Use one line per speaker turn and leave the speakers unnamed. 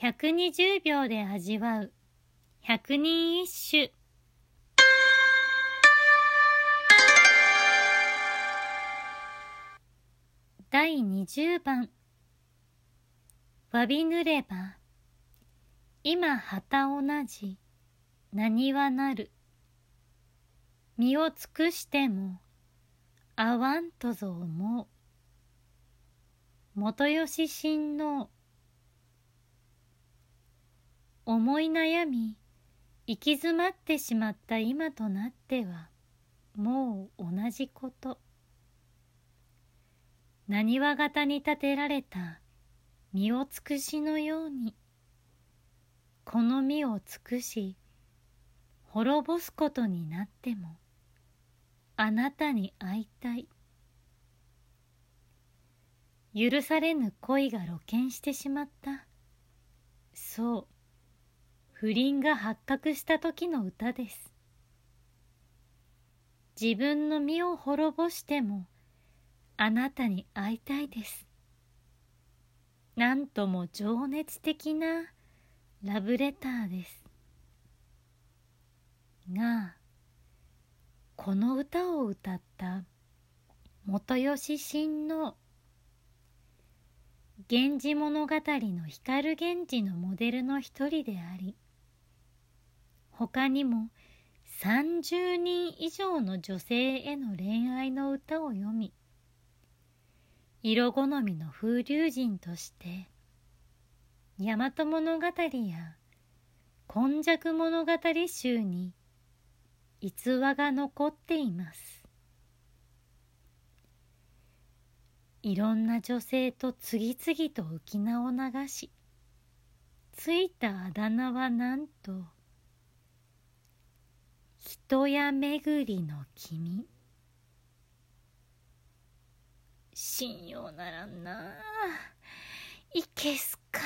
120秒で味わう。百人一首第20番わびぬれば。今旗同じ。何はなる。身を尽くしても。あわんとぞ思う。元吉親王。思い悩み行き詰まってしまった今となってはもう同じこと。何は型に立てられた身を尽くしのようにこの身を尽くし滅ぼすことになってもあなたに会いたい。許されぬ恋が露見してしまった。そう。不倫が発覚した時の歌です。自分の身を滅ぼしてもあなたに会いたいです。なんとも情熱的なラブレターです。がこの歌を歌った元吉親王源氏物語の光源氏のモデルの一人であり他にも30人以上の女性への恋愛の歌を読み色好みの風流人として大和物語や今昔物語集に逸話が残っています。いろんな女性と次々と浮き名を流しついたあだ名はなんと人や巡りの君。信用ならんな。いけすか。